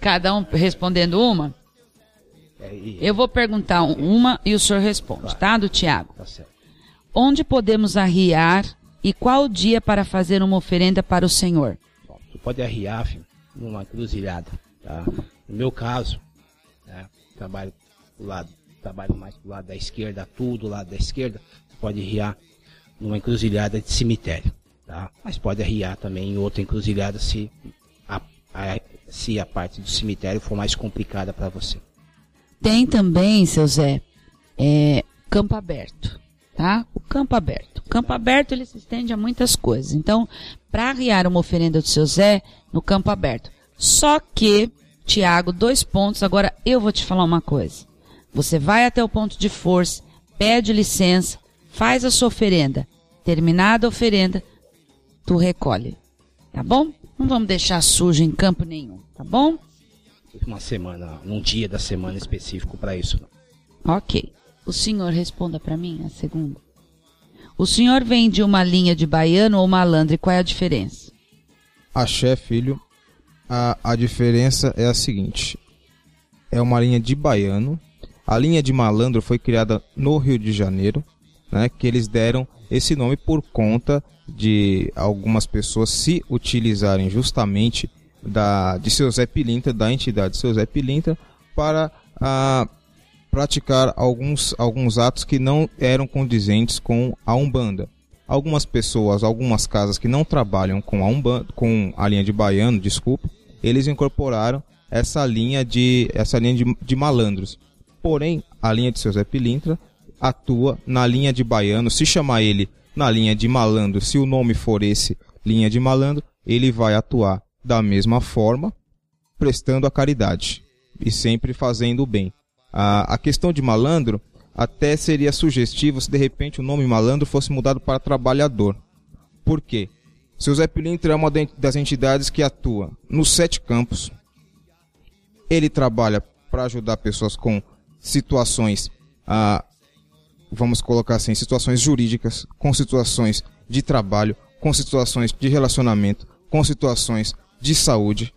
[SPEAKER 1] Cada um respondendo uma? Eu vou perguntar um- uma e o senhor responde, tá? Do Tiago.
[SPEAKER 4] Tá certo.
[SPEAKER 1] Onde podemos arriar e qual o dia para fazer uma oferenda para o Senhor?
[SPEAKER 4] Bom, tu pode arriar, filho, numa encruzilhada, tá? No meu caso, né, trabalho do lado, trabalho mais pro lado da esquerda, tudo do lado da esquerda, tu pode arriar numa encruzilhada de cemitério, tá? Mas pode arriar também em outra encruzilhada se a, a- se a parte do cemitério for mais complicada para você.
[SPEAKER 1] Tem também, seu Zé, é, campo aberto, tá? O campo aberto. O campo aberto ele se estende a muitas coisas. Então, para arriar uma oferenda do seu Zé, no campo aberto. Só que, Tiago, dois pontos. Agora eu vou te falar uma coisa. Você vai até o ponto de força, pede licença, faz a sua oferenda. Terminada a oferenda, tu recolhe. Tá bom? Não vamos deixar sujo em campo nenhum, tá bom?
[SPEAKER 4] Uma semana, um dia da semana específico para isso. Não.
[SPEAKER 1] Ok. O senhor responda para mim a segunda. O senhor vem de uma linha de baiano ou malandro e qual é a diferença?
[SPEAKER 3] Axé, filho, a, a diferença é a seguinte: é uma linha de baiano. A linha de malandro foi criada no Rio de Janeiro, né, que eles deram esse nome por conta de algumas pessoas se utilizarem justamente da, de seu Zé Pilintra, da entidade seu Zé Pilintra, para ah, praticar alguns, alguns atos que não eram condizentes com a Umbanda. Algumas pessoas, algumas casas que não trabalham com a Umbanda, com a linha de baiano, desculpa, eles incorporaram essa linha de essa linha de, de malandros. Porém, a linha de seu Zé Pilintra atua na linha de baiano. Se chamar ele na linha de malandro, se o nome for esse, linha de malandro, ele vai atuar da mesma forma, prestando a caridade e sempre fazendo o bem. A, a questão de malandro até seria sugestivo se de repente o nome malandro fosse mudado para trabalhador. Por quê? Seu Zé Pilintra é uma das entidades que atua nos sete campos. Ele trabalha para ajudar pessoas com situações, ah, vamos colocar assim, situações jurídicas, com situações de trabalho, com situações de relacionamento, com situações de saúde,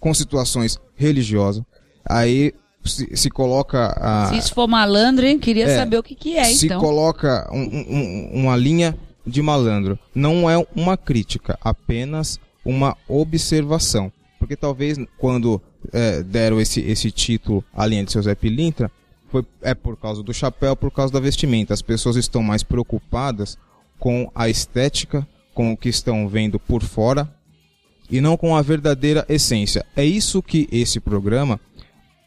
[SPEAKER 3] com situações religiosas. Aí se, se coloca a,
[SPEAKER 1] Se isso for malandro, hein? Queria
[SPEAKER 3] É.
[SPEAKER 1] saber o que, que é,
[SPEAKER 3] se
[SPEAKER 1] então.
[SPEAKER 3] coloca um- um- um- uma linha de malandro. Não é uma crítica, apenas uma observação. Porque talvez quando é, deram esse, esse título à linha de seu Zé Pilintra, foi, é por causa do chapéu, por causa da vestimenta. As pessoas estão mais preocupadas com a estética, com o que estão vendo por fora, e não com a verdadeira essência. É isso que esse programa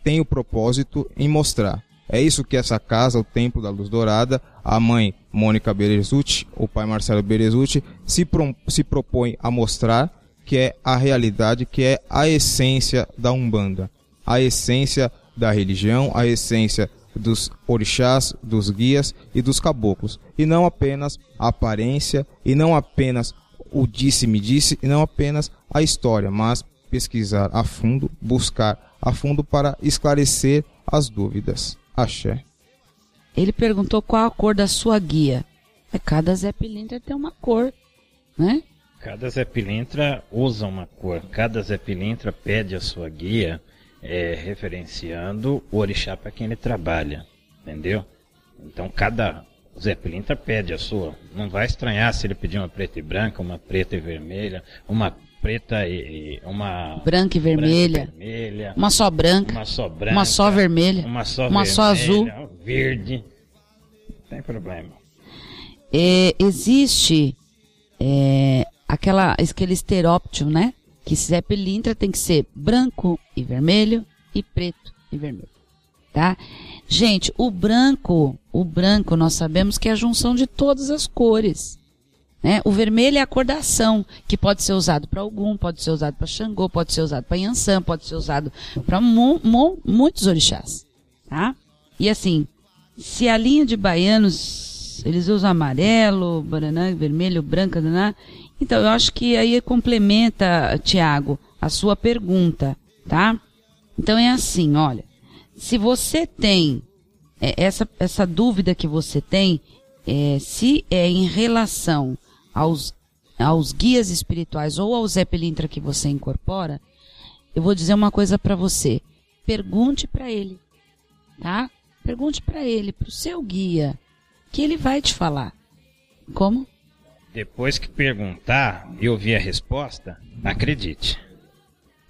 [SPEAKER 3] tem o propósito em mostrar. É isso que essa casa, o Templo da Luz Dourada, a mãe Mônica Berezuti, o pai Marcelo Berezuti, se, pro- se propõe a mostrar que é a realidade, que é a essência da Umbanda, a essência da religião, a essência dos orixás, dos guias e dos caboclos, e não apenas a aparência, e não apenas o disse-me disse, e não apenas a história, mas pesquisar a fundo, buscar a fundo para esclarecer as dúvidas. Axé.
[SPEAKER 1] Ele perguntou qual a cor da sua guia. É, cada Zé Pilintra tem uma cor, né?
[SPEAKER 5] Cada Zé Pilintra usa uma cor. Cada Zé Pilintra pede a sua guia, é, referenciando o orixá para quem ele trabalha. Entendeu? Então cada Zé Pilintra pede a sua. Não vai estranhar se ele pedir uma preta e branca, uma preta e vermelha, uma preta e. uma.
[SPEAKER 1] Branca e
[SPEAKER 5] branca
[SPEAKER 1] vermelha.
[SPEAKER 5] e vermelha.
[SPEAKER 1] Uma só branca.
[SPEAKER 5] Uma só branca.
[SPEAKER 1] Uma só vermelha.
[SPEAKER 5] Uma só
[SPEAKER 1] Uma só azul.
[SPEAKER 5] vermelha, Verde. Não tem problema.
[SPEAKER 1] É, existe é, aquela, aquele esteróptio, né? Que Zé Pilintra tem que ser branco e vermelho e preto e vermelho. Tá? Gente, o branco, o branco nós sabemos que é a junção de todas as cores. Né? O vermelho é a cor da ação, que pode ser usado para algum, pode ser usado para Xangô, pode ser usado para Yansan, pode ser usado para muitos orixás. Tá? E assim, se a linha de baianos, eles usam amarelo, bananã, vermelho, branco, daná, então eu acho que aí complementa, Tiago, a sua pergunta, tá? Então é assim, olha, se você tem é, essa, essa dúvida que você tem, é, se é em relação aos, aos guias espirituais ou ao Zé Pelintra que você incorpora, eu vou dizer uma coisa para você. Pergunte para ele, tá? Pergunte para ele, para o seu guia, que ele vai te falar. Como?
[SPEAKER 5] Depois que perguntar e ouvir a resposta, acredite.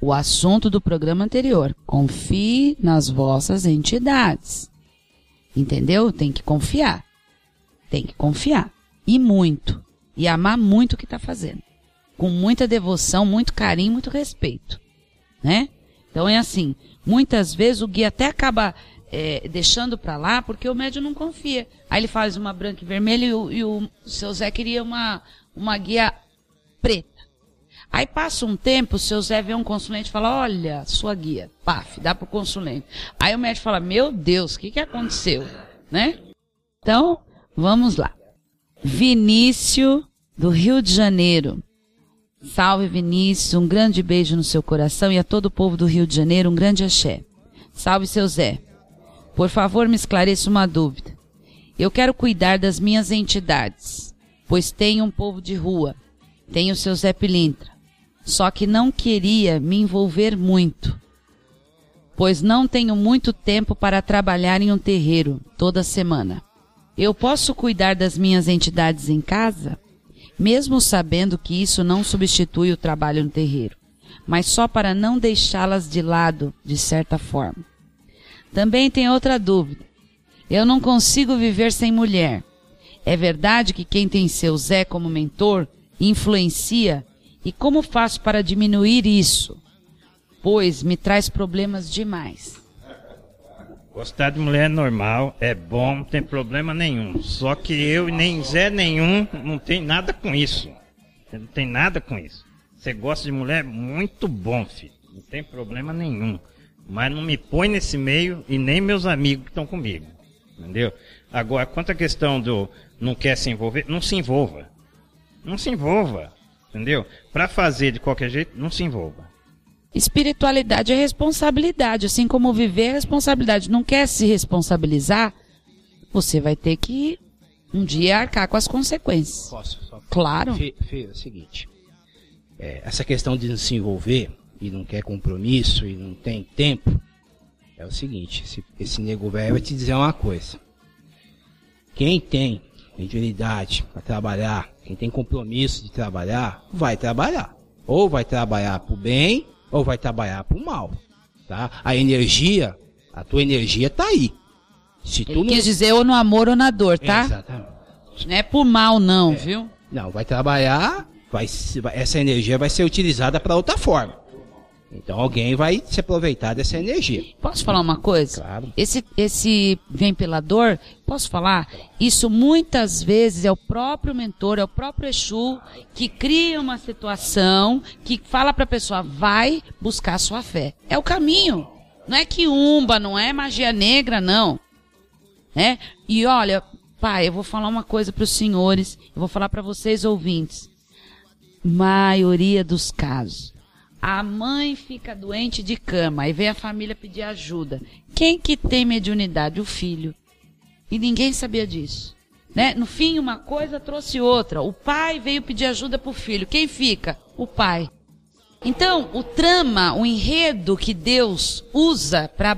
[SPEAKER 1] O assunto do programa anterior. Confie nas vossas entidades. Entendeu? Tem que confiar. Tem que confiar. E muito. E amar muito o que está fazendo. Com muita devoção, muito carinho, muito respeito. Né? Então é assim. Muitas vezes o guia até acaba é, deixando para lá porque o médium não confia. Aí ele faz uma branca e vermelha e o, e o seu Zé queria uma, uma guia preta. Aí passa um tempo, o seu Zé vê um consulente e fala, olha, sua guia, paf, dá pro consulente. Aí o médico fala, meu Deus, o que que aconteceu? Né? Então, vamos lá. Vinícius, do Rio de Janeiro. Salve Vinícius, um grande beijo no seu coração e a todo o povo do Rio de Janeiro, um grande axé. Salve seu Zé. Por favor, me esclareça uma dúvida. Eu quero cuidar das minhas entidades, pois tenho um povo de rua. Tenho seu Zé Pilintra. Só que não queria me envolver muito, pois não tenho muito tempo para trabalhar em um terreiro toda semana. Eu posso cuidar das minhas entidades em casa, mesmo sabendo que isso não substitui o trabalho no terreiro, mas só para não deixá-las de lado, de certa forma. Também tem outra dúvida. Eu não consigo viver sem mulher. É verdade que quem tem seu Zé como mentor influencia? E como faço para diminuir isso? Pois me traz problemas demais.
[SPEAKER 5] Gostar de mulher é normal, é bom, não tem problema nenhum. Só que eu e nem Zé nenhum não tem nada com isso. Não tem nada com isso. Você gosta de mulher, muito bom, filho. Não tem problema nenhum. Mas não me põe nesse meio e nem meus amigos que estão comigo. Entendeu? Agora, quanto à questão do não quer se envolver, não se envolva. Não se envolva. Entendeu? Para fazer de qualquer jeito, não se envolva.
[SPEAKER 1] Espiritualidade é responsabilidade, assim como viver é responsabilidade. Não quer se responsabilizar, você vai ter que um dia arcar com as consequências.
[SPEAKER 4] Posso? Só...
[SPEAKER 1] Claro.
[SPEAKER 4] Fê, Fê, é o seguinte. É, essa questão de não se envolver e não quer compromisso e não tem tempo, é o seguinte, esse, esse nego velho vai te dizer uma coisa. Quem tem mediunidade para trabalhar, quem tem compromisso de trabalhar, vai trabalhar. Ou vai trabalhar pro bem, ou vai trabalhar pro mal. Tá? A energia, a tua energia tá aí. Se tu
[SPEAKER 1] Ele
[SPEAKER 4] não...
[SPEAKER 1] quis dizer ou no amor ou na dor, tá?
[SPEAKER 4] Exatamente.
[SPEAKER 1] Não é por mal, não, viu?
[SPEAKER 4] Não, vai trabalhar, vai- essa energia vai ser utilizada para outra forma. Então alguém vai se aproveitar dessa energia.
[SPEAKER 1] Posso falar uma coisa?
[SPEAKER 4] Claro.
[SPEAKER 1] Esse, esse vem pela dor, posso falar? Isso muitas vezes é o próprio mentor, é o próprio Exu que cria uma situação que fala para a pessoa, vai buscar sua fé. É o caminho. Não é que umba, não é magia negra, não. Né? E olha, pai, eu vou falar uma coisa para os senhores, eu vou falar para vocês ouvintes. Maioria dos casos. A mãe fica doente de cama, aí vem a família pedir ajuda. Quem que tem mediunidade? O filho. E ninguém sabia disso. Né? No fim, uma coisa trouxe outra. O pai veio pedir ajuda para o filho. Quem fica? O pai. Então, o trama, o enredo que Deus usa para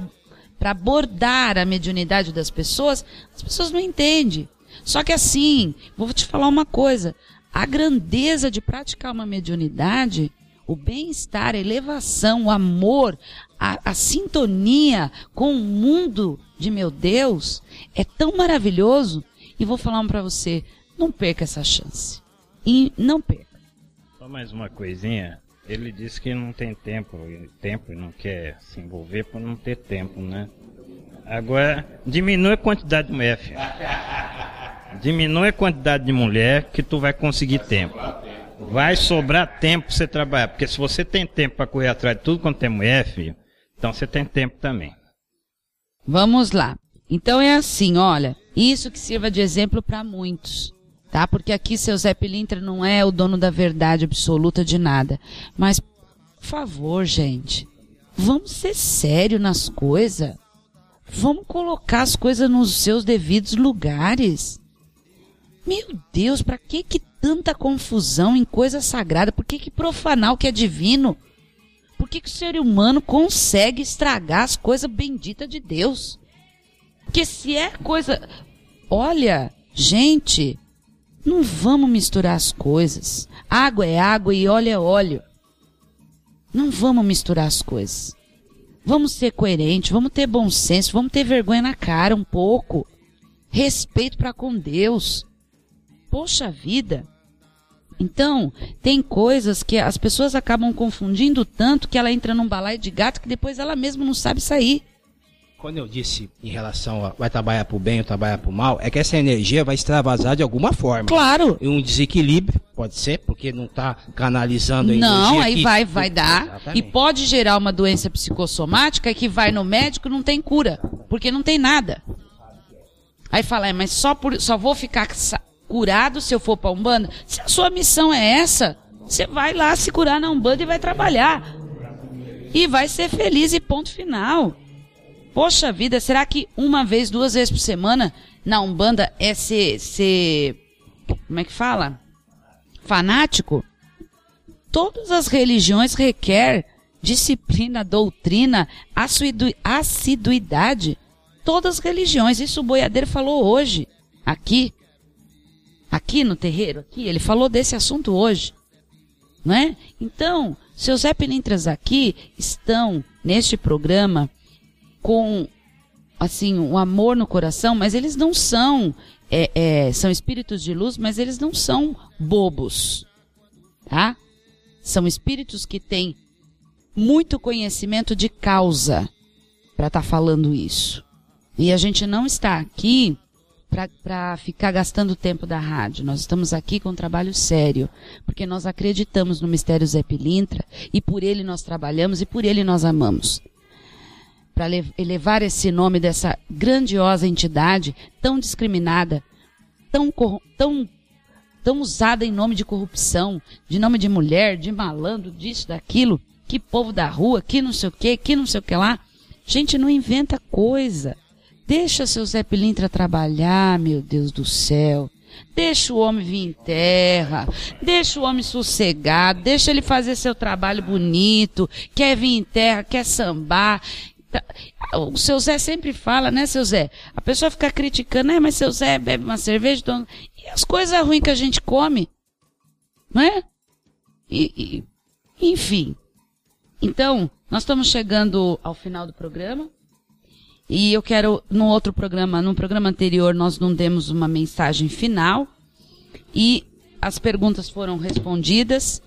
[SPEAKER 1] abordar a mediunidade das pessoas, as pessoas não entendem. Só que assim, vou te falar uma coisa: a grandeza de praticar uma mediunidade, o bem-estar, a elevação, o amor, a, a sintonia com o mundo de meu Deus é tão maravilhoso. E vou falar um para você: não perca essa chance. E não perca.
[SPEAKER 5] Só mais uma coisinha. Ele disse que não tem tempo, e- tempo e não quer se envolver por não ter tempo, né? Agora, diminui a quantidade de mulher, filho. Diminui a quantidade de mulher que tu vai conseguir tempo. Vai sobrar tempo pra você trabalhar. Porque se você tem tempo para correr atrás de tudo quanto é mulher, filho, então você tem tempo também.
[SPEAKER 1] Vamos lá. Então é assim, olha, isso que sirva de exemplo para muitos, tá? Porque aqui seu Zé Pilintra não é o dono da verdade absoluta de nada. Mas, por favor, gente, Vamos ser sério nas coisas. Vamos colocar as coisas nos seus devidos lugares. Meu Deus, para que que tanta confusão em coisa sagrada? Por que que profanar o que é divino? Por que que o ser humano consegue estragar as coisas benditas de Deus? Porque se é coisa, olha, gente, não vamos misturar as coisas. Água é água e óleo é óleo. Não vamos misturar as coisas. Vamos ser coerentes, vamos ter bom senso, vamos ter vergonha na cara um pouco. Respeito para com Deus. Poxa vida. Então, tem coisas que as pessoas acabam confundindo tanto que ela entra num balaio de gato que depois ela mesma não sabe sair.
[SPEAKER 4] Quando eu disse em relação a vai trabalhar pro bem ou trabalhar pro mal, é que essa energia vai extravasar de alguma forma.
[SPEAKER 1] Claro.
[SPEAKER 4] E um desequilíbrio, pode ser, porque não tá canalizando a energia.
[SPEAKER 1] Não, aí
[SPEAKER 4] que-
[SPEAKER 1] vai, vai dar.
[SPEAKER 4] Exatamente.
[SPEAKER 1] E pode gerar uma doença psicossomática que vai no médico e não tem cura. Porque não tem nada. Aí fala, é, mas só, por, só vou ficar curado se eu for pra Umbanda? Se a sua missão é essa, você vai lá se curar na Umbanda e vai trabalhar. E vai ser feliz e ponto final. Poxa vida, será que uma vez, duas vezes por semana na Umbanda é ser, ser como é que fala? Fanático? Todas as religiões requer disciplina, doutrina, assidu- assiduidade. Todas as religiões. Isso o boiadeiro falou hoje, aqui. Aqui no terreiro, aqui. Ele falou desse assunto hoje. Não é? Então, seus Zé Pilintras aqui estão neste programa com assim um amor no coração, mas eles não são é, é, são espíritos de luz, mas eles não são bobos, tá? São espíritos que têm muito conhecimento de causa para estar falando isso. E a gente não está aqui para ficar gastando tempo da rádio. Nós estamos aqui com um trabalho sério, porque nós acreditamos no mistério Zé Pilintra e por ele nós trabalhamos e por ele nós amamos para elevar esse nome dessa grandiosa entidade tão discriminada, tão, tão, tão usada em nome de corrupção, de nome de mulher, de malandro, disso, daquilo, que povo da rua, que não sei o que, que não sei o que lá. Gente, não inventa coisa. Deixa seu Zé Pilintra trabalhar, meu Deus do céu. Deixa o homem vir em terra, deixa o homem sossegado, deixa ele fazer seu trabalho bonito, quer vir em terra, quer sambar. Tá, O seu Zé sempre fala, né, seu Zé? A pessoa fica criticando, né, mas seu Zé bebe uma cerveja, então... e as coisas ruins que a gente come, não é? E, e- enfim. Então, nós estamos chegando ao final do programa. E eu quero, no outro programa, no programa anterior, nós não demos uma mensagem final. E as perguntas foram respondidas.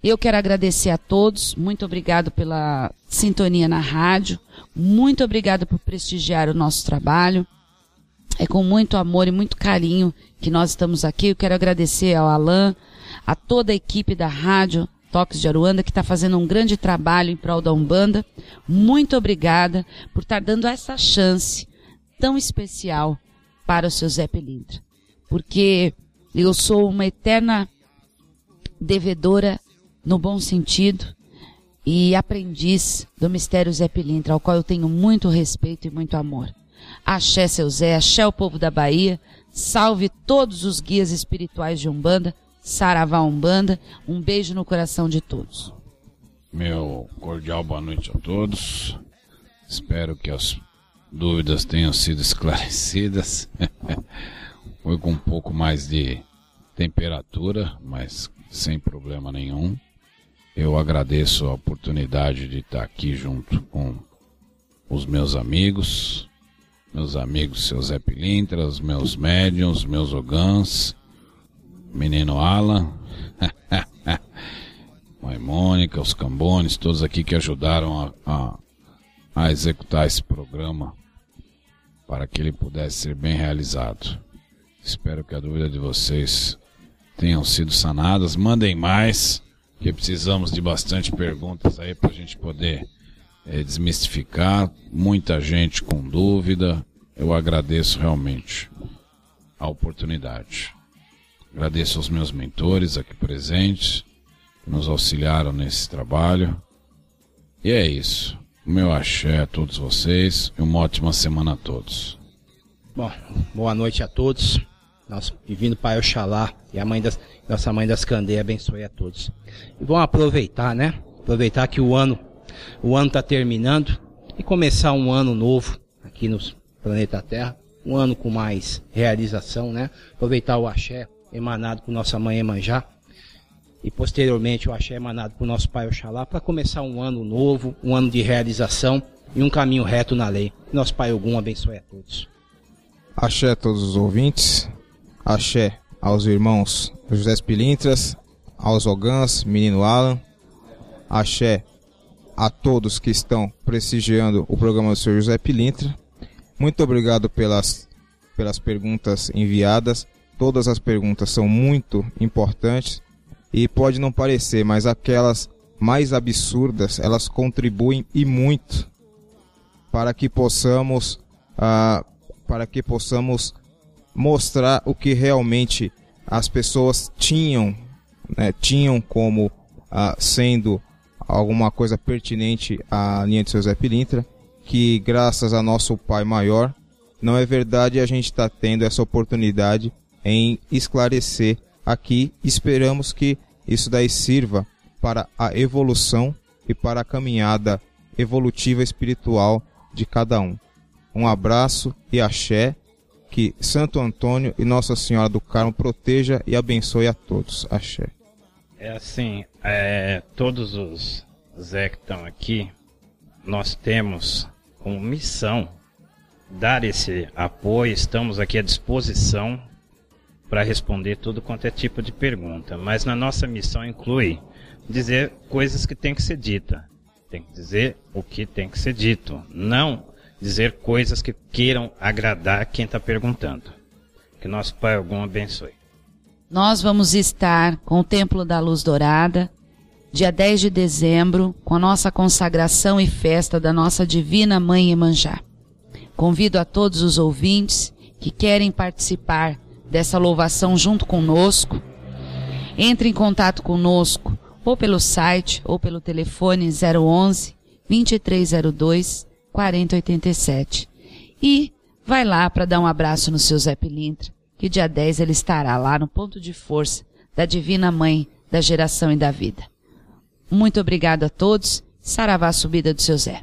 [SPEAKER 1] Eu quero agradecer a todos. Muito obrigado pela sintonia na rádio. Muito obrigado por prestigiar o nosso trabalho. É com muito amor e muito carinho que nós estamos aqui. Eu quero agradecer ao Alain, a toda a equipe da rádio Toques de Aruanda, que está fazendo um grande trabalho em prol da Umbanda. Muito obrigada por estar dando essa chance tão especial para o seu Zé Pelintra. Porque eu sou uma eterna devedora, no bom sentido, e aprendiz do mistério Zé Pilintra, ao qual eu tenho muito respeito e muito amor. Axé, seu Zé, axé o povo da Bahia, salve todos os guias espirituais de Umbanda, Saravá Umbanda, um beijo no coração de todos.
[SPEAKER 2] Meu cordial boa noite a todos. Espero que as dúvidas tenham sido esclarecidas. Foi com um pouco mais de temperatura, mas sem problema nenhum. Eu agradeço a oportunidade de estar aqui junto com os meus amigos, meus amigos seu Zé Pilintra, os meus médiums, meus ogãs, menino Alan, Mãe Mônica, os Cambones, todos aqui que ajudaram a, a, a executar esse programa para que ele pudesse ser bem realizado. Espero que a dúvida de vocês tenham sido sanadas. Mandem mais, que precisamos de bastante perguntas aí para a gente poder eh, desmistificar. Muita gente com dúvida. Eu agradeço realmente a oportunidade. Agradeço aos meus mentores aqui presentes que nos auxiliaram nesse trabalho. E é isso. O meu axé a todos vocês e uma ótima semana a todos.
[SPEAKER 4] Bom, boa noite a todos. Nosso divino Pai Oxalá e a mãe das, nossa mãe das Candeias abençoe a todos. E vamos aproveitar, né? Aproveitar que o ano, o ano está terminando e começar um ano novo aqui no planeta Terra. Um ano com mais realização, né? Aproveitar o axé emanado por nossa mãe Emanjá e posteriormente o axé emanado por nosso Pai Oxalá para começar um ano novo, um ano de realização e um caminho reto na lei. Nosso Pai Ogum abençoe a todos.
[SPEAKER 3] Axé a todos os ouvintes. Axé aos irmãos José Pilintras, aos Ogãs, menino Alan. Axé a todos que estão prestigiando o programa do Sr. José Pilintra. Muito obrigado pelas, pelas perguntas enviadas. Todas as perguntas são muito importantes e pode não parecer, mas aquelas mais absurdas elas contribuem e muito para que possamos ah, para que possamos mostrar o que realmente as pessoas tinham né, tinham como ah, sendo alguma coisa pertinente à linha de seu Zé Pilintra, que graças a nosso Pai Maior, não é verdade a gente está tendo essa oportunidade em esclarecer aqui. Esperamos que isso daí sirva para a evolução e para a caminhada evolutiva espiritual de cada um. Um abraço e axé. Que Santo Antônio e Nossa Senhora do Carmo proteja e abençoe a todos. Axé.
[SPEAKER 5] É assim, é, todos os Zé que estão aqui, nós temos como missão dar esse apoio, estamos aqui à disposição para responder tudo quanto é tipo de pergunta, mas na nossa missão inclui dizer coisas que tem que ser dita, tem que dizer o que tem que ser dito, não dizer coisas que queiram agradar quem está perguntando. Que nosso Pai algum abençoe.
[SPEAKER 1] Nós vamos estar com o Templo da Luz Dourada, dia 10 de dezembro, com a nossa consagração e festa da nossa Divina Mãe Emanjá. Convido a todos os ouvintes que querem participar dessa louvação junto conosco. Entre em contato conosco ou pelo site ou pelo telefone 011 2302 4087. E vai lá para dar um abraço no seu Zé Pilintra, que dia 10 ele estará lá no ponto de força da Divina Mãe da geração e da vida. Muito obrigado a todos. Saravá a subida do seu Zé.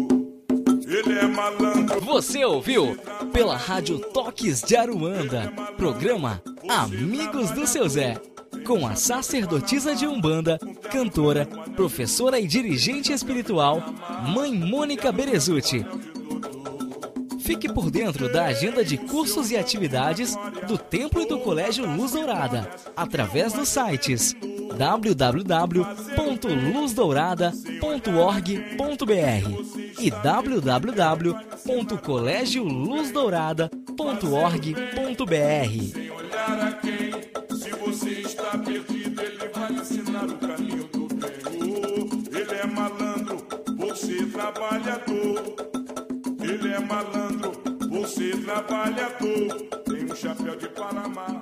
[SPEAKER 7] Ele é malandro.
[SPEAKER 8] Você ouviu pela Rádio Toques de Aruanda, programa Amigos do Seu Zé, com a sacerdotisa de Umbanda, cantora, professora e dirigente espiritual, Mãe Mônica Berezutti. Fique por dentro da agenda de cursos e atividades do Templo e do Colégio Luz Dourada, através dos sites www.luzdourada.org.br e www.colegioluzdourada.org.br.
[SPEAKER 7] Se você está perdido, ele vai ensinar o caminho do ele é malandro, você trabalhador. Ele é malandro, você trabalhador. Tem um chapéu de Panamá.